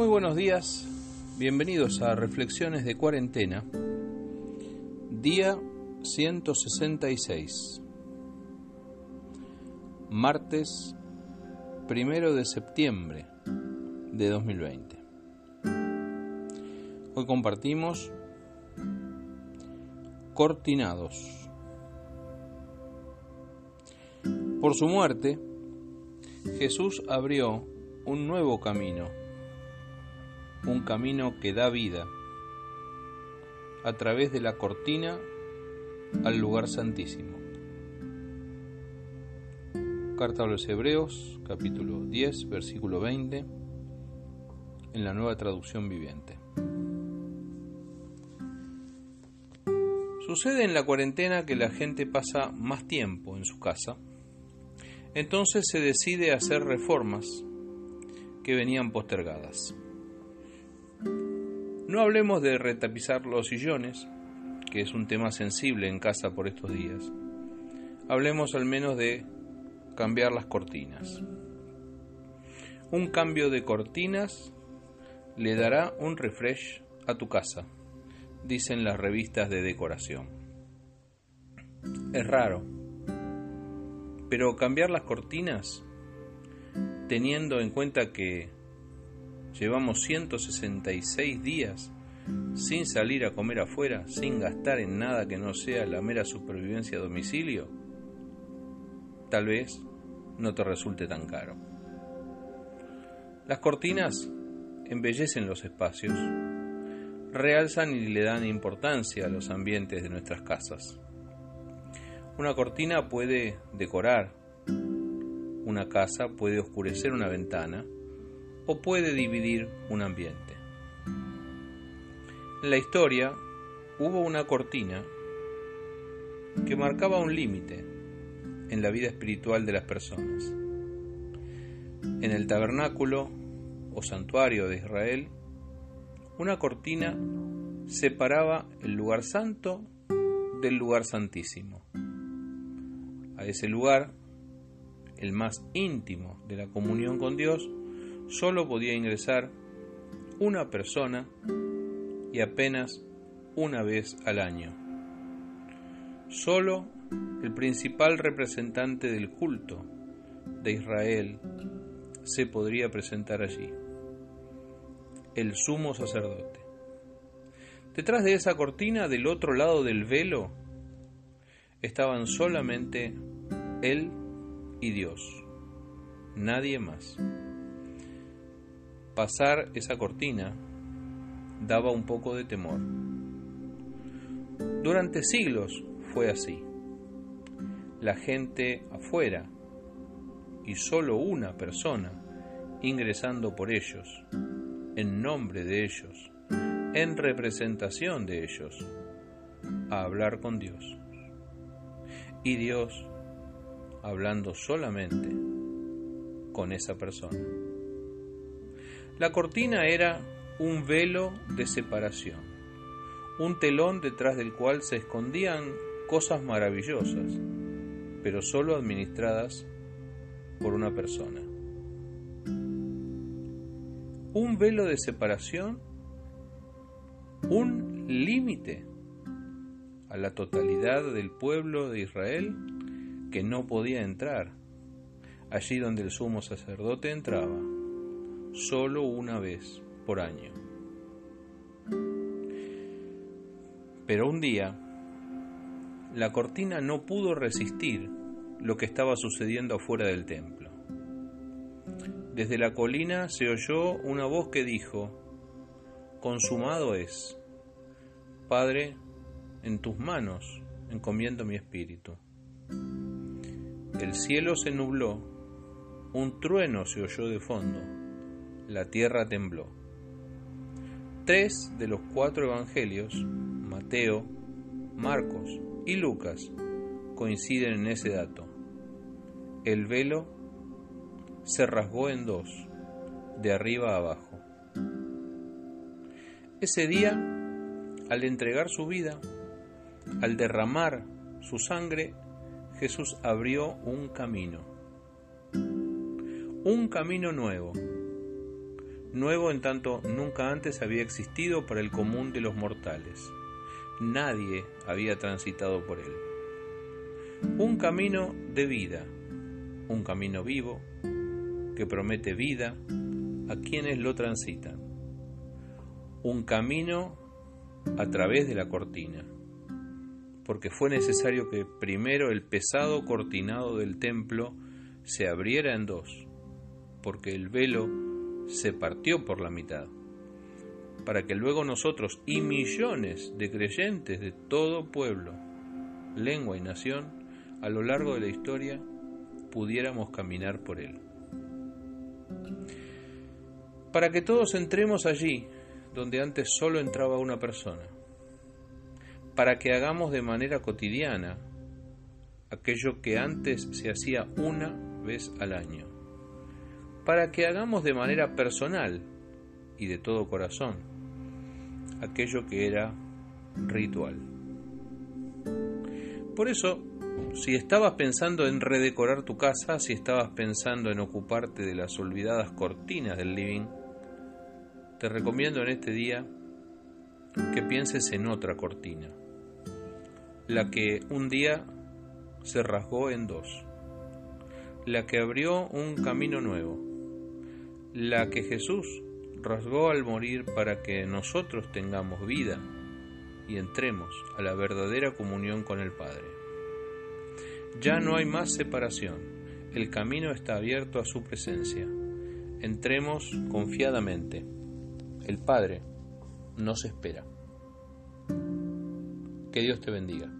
Muy buenos días, bienvenidos a Reflexiones de Cuarentena, día 166, martes primero de septiembre de 2020. Hoy compartimos Cortinados. Por su muerte, Jesús abrió un nuevo camino un camino que da vida a través de la cortina al lugar santísimo. Carta a los Hebreos, capítulo 10, versículo 20, en la nueva traducción viviente. Sucede en la cuarentena que la gente pasa más tiempo en su casa, entonces se decide hacer reformas que venían postergadas. No hablemos de retapizar los sillones, que es un tema sensible en casa por estos días. Hablemos al menos de cambiar las cortinas. Un cambio de cortinas le dará un refresh a tu casa, dicen las revistas de decoración. Es raro, pero cambiar las cortinas, teniendo en cuenta que Llevamos 166 días sin salir a comer afuera, sin gastar en nada que no sea la mera supervivencia a domicilio. Tal vez no te resulte tan caro. Las cortinas embellecen los espacios, realzan y le dan importancia a los ambientes de nuestras casas. Una cortina puede decorar una casa, puede oscurecer una ventana, o puede dividir un ambiente. En la historia hubo una cortina que marcaba un límite en la vida espiritual de las personas. En el tabernáculo o santuario de Israel, una cortina separaba el lugar santo del lugar santísimo. A ese lugar, el más íntimo de la comunión con Dios, solo podía ingresar una persona y apenas una vez al año. Solo el principal representante del culto de Israel se podría presentar allí, el sumo sacerdote. Detrás de esa cortina, del otro lado del velo, estaban solamente él y Dios, nadie más pasar esa cortina daba un poco de temor. Durante siglos fue así. La gente afuera y solo una persona ingresando por ellos, en nombre de ellos, en representación de ellos, a hablar con Dios. Y Dios hablando solamente con esa persona. La cortina era un velo de separación, un telón detrás del cual se escondían cosas maravillosas, pero solo administradas por una persona. Un velo de separación, un límite a la totalidad del pueblo de Israel que no podía entrar allí donde el sumo sacerdote entraba solo una vez por año. Pero un día, la cortina no pudo resistir lo que estaba sucediendo afuera del templo. Desde la colina se oyó una voz que dijo, Consumado es. Padre, en tus manos encomiendo mi espíritu. El cielo se nubló, un trueno se oyó de fondo la tierra tembló. Tres de los cuatro evangelios, Mateo, Marcos y Lucas, coinciden en ese dato. El velo se rasgó en dos, de arriba a abajo. Ese día, al entregar su vida, al derramar su sangre, Jesús abrió un camino, un camino nuevo nuevo en tanto nunca antes había existido para el común de los mortales. Nadie había transitado por él. Un camino de vida, un camino vivo, que promete vida a quienes lo transitan. Un camino a través de la cortina, porque fue necesario que primero el pesado cortinado del templo se abriera en dos, porque el velo se partió por la mitad, para que luego nosotros y millones de creyentes de todo pueblo, lengua y nación, a lo largo de la historia, pudiéramos caminar por él. Para que todos entremos allí, donde antes solo entraba una persona, para que hagamos de manera cotidiana aquello que antes se hacía una vez al año, para que hagamos de manera personal y de todo corazón aquello que era ritual. Por eso, si estabas pensando en redecorar tu casa, si estabas pensando en ocuparte de las olvidadas cortinas del living, te recomiendo en este día que pienses en otra cortina, la que un día se rasgó en dos, la que abrió un camino nuevo, la que Jesús rasgó al morir para que nosotros tengamos vida y entremos a la verdadera comunión con el Padre. Ya no hay más separación, el camino está abierto a su presencia. Entremos confiadamente. El Padre nos espera. Que Dios te bendiga.